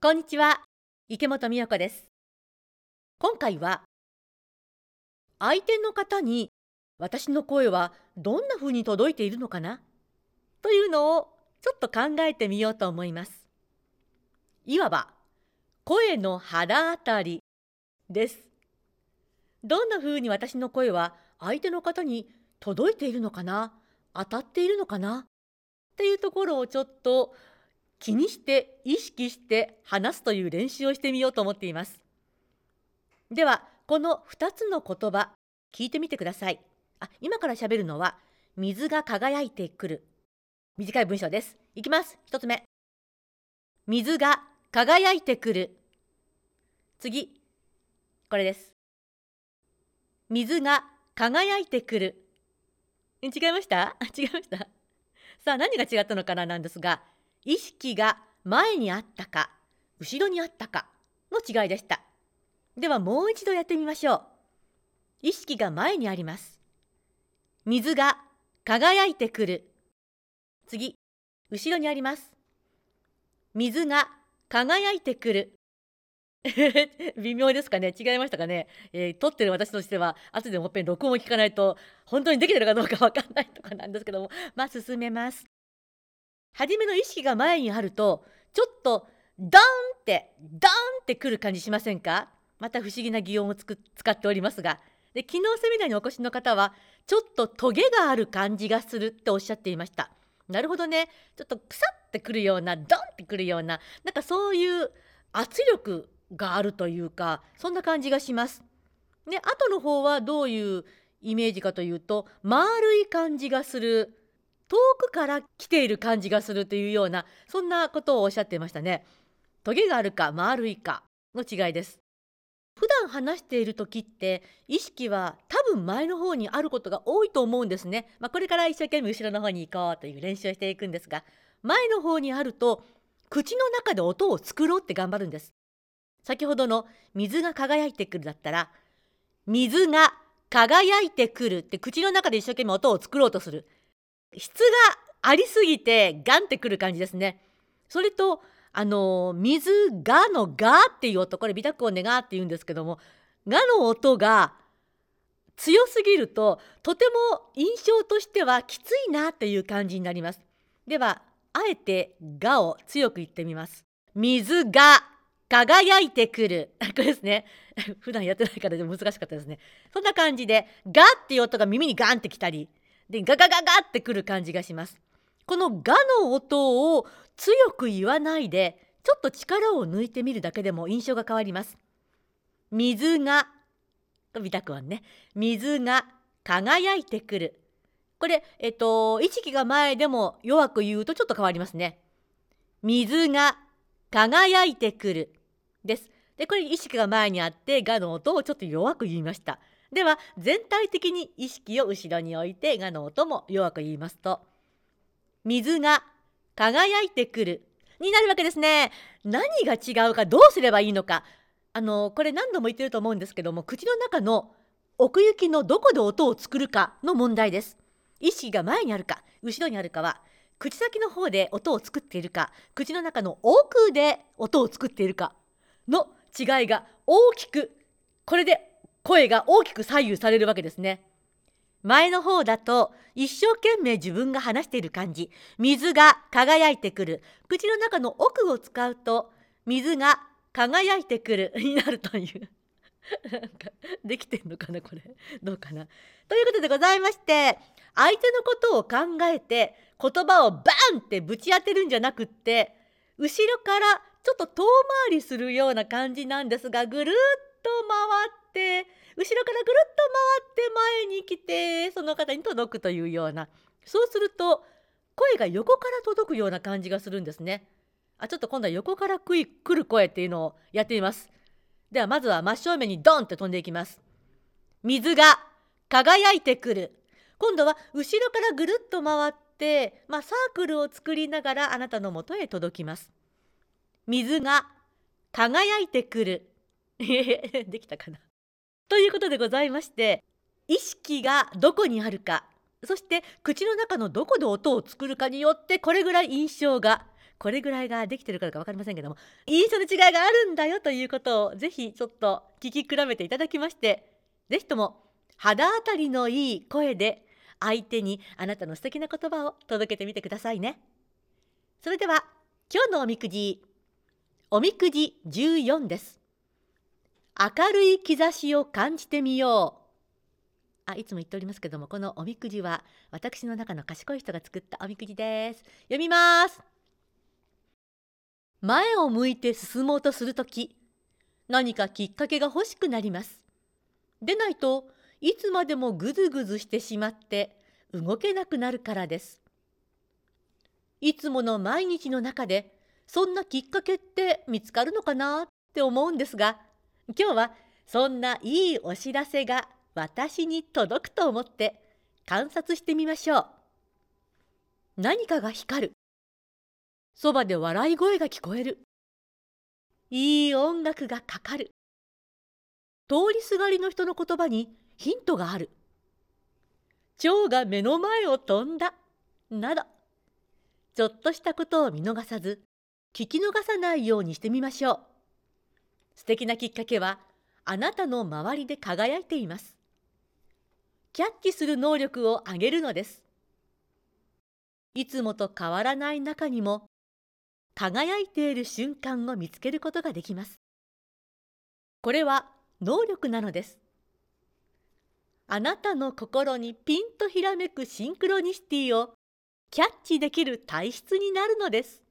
こんにちは。池本美代子です。今回は相手の方に私の声はどんな風に届いているのかな？というのをちょっと考えてみようと思います。いわば声の腹当たりです。どんな風に私の声は相手の方に届いているのかな？当たっているのかな？っていうところをちょっと気にして意識して話すという練習をしてみようと思っています。ではこの2つの言葉聞いてみてください。あ今から喋るのは水が輝いてくる。短い文章です。いきます。1つ目。水が輝いてくる。次。これです。水が輝いてくる。違いました？違いました。さあ何が違ったのかななんですが意識が前にあったか後ろにあったかの違いでした。ではもう一度やってみましょう。意識が前にあります。水が輝いてくる。次後ろにあります。水が輝いてくる。微妙ですかね。違いましたかね、えー、撮ってる私としては後でもっぺん録音を聞かないと本当にできてるかどうかわかんないとかなんですけども。まあ進めます。初めの意識が前にあるとちょっとダーンってダーンってくる感じしませんか？また不思議な擬音をつく使っておりますが。で昨日セミナーにお越しの方はちょっとトゲがある感じがするっておっしゃっていました。なるほどね。ちょっとクサってくるようなドンってくるようななんかそういう圧力があるというかそんな感じがします。で後の方はどういうイメージかというと丸い感じがする遠くから来ている感じがするというようなそんなことをおっしゃっていましたね。トゲがあるか丸いかの違いです。普段話している時って意識は多分前の方にあることが多いと思うんですね。まあ、これから一生懸命後ろの方に行こうという練習をしていくんですが前の方にあると口の中で音を作ろうって頑張るんです。先ほどの水が輝いてくるだったら水が輝いてくるって口の中で一生懸命音を作ろうとする。質がありすぎてガンってくる感じですね。それとあの水がのがっていう音これビタク音でがって言うんですけどもがの音が強すぎるととても印象としてはきついなっていう感じになります。ではあえてがを強く言ってみます。水が輝いてくる。これですね。普段やってないからで難しかったですね。そんな感じで、がっていう音が耳にガンってきたり、でガガガガってくる感じがします。このガの音を強く言わないでちょっと力を抜いてみるだけでも印象が変わります。水がビタクワンね水が輝いてくるこれえっと意識が前でも弱く言うとちょっと変わりますね。水が輝いてくるです。でこれ意識が前にあってがの音をちょっと弱く言いました。では全体的に意識を後ろに置いてがの音も弱く言いますと水が輝いてくるになるわけですね。何が違うかどうすればいいのか。あのこれ何度も言ってると思うんですけども口の中の奥行きのどこで音を作るかの問題です。意識が前にあるか後ろにあるかは口先の方で音を作っているか口の中の奥で音を作っているかの違いが大きくこれで声が大きく左右されるわけですね。前の方だと一生懸命自分が話している感じ。水が輝いてくる。口の中の奥を使うと水が輝いてくる。になるという。なんかできてんのかなこれ。どうかな。ということでございまして相手のことを考えて言葉をバンってぶち当てるんじゃなくって後ろからちょっと遠回りするような感じなんですがぐるっと回後ろからぐるっと回って前に来てその方に届くというようなそうすると声が横から届くような感じがするんですね。あちょっと今度は横から来る声っていうのをやってみます。ではまずは真正面にドンって飛んでいきます。水が輝いてくる。今度は後ろからぐるっと回って、まあ、サークルを作りながらあなたのもとへ届きます。水が輝いてくる。できたかな？ということでございまして意識がどこにあるかそして口の中のどこで音を作るかによってこれぐらい印象がこれぐらいができてるからか分かりませんけども印象の違いがあるんだよということをぜひちょっと聞き比べていただきましてぜひとも肌当たりのいい声で相手にあなたの素敵な言葉を届けてみてくださいね。それでは今日のおみくじおみくじ14です。明るい兆しを感じてみよう。あいつも言っておりますけどもこのおみくじは私の中の賢い人が作ったおみくじです。読みます。前を向いて進もうとするとき何かきっかけが欲しくなります。でないといつまでもぐずぐずしてしまって動けなくなるからです。いつもの毎日の中でそんなきっかけって見つかるのかなって思うんですが今日はそんないいお知らせが私に届くと思って観察してみましょう。何かが光る。そばで笑い声が聞こえる。いい音楽がかかる。通りすがりの人の言葉にヒントがある。蝶が目の前を飛んだ。など、ちょっとしたことを見逃さず、聞き逃さないようにしてみましょう。素敵なきっかけは、あなたの周りで輝いています。キャッチする能力を上げるのです。いつもと変わらない中にも輝いている瞬間を見つけることができます。これは能力なのです。あなたの心にピンとひらめくシンクロニシティをキャッチできる体質になるのです。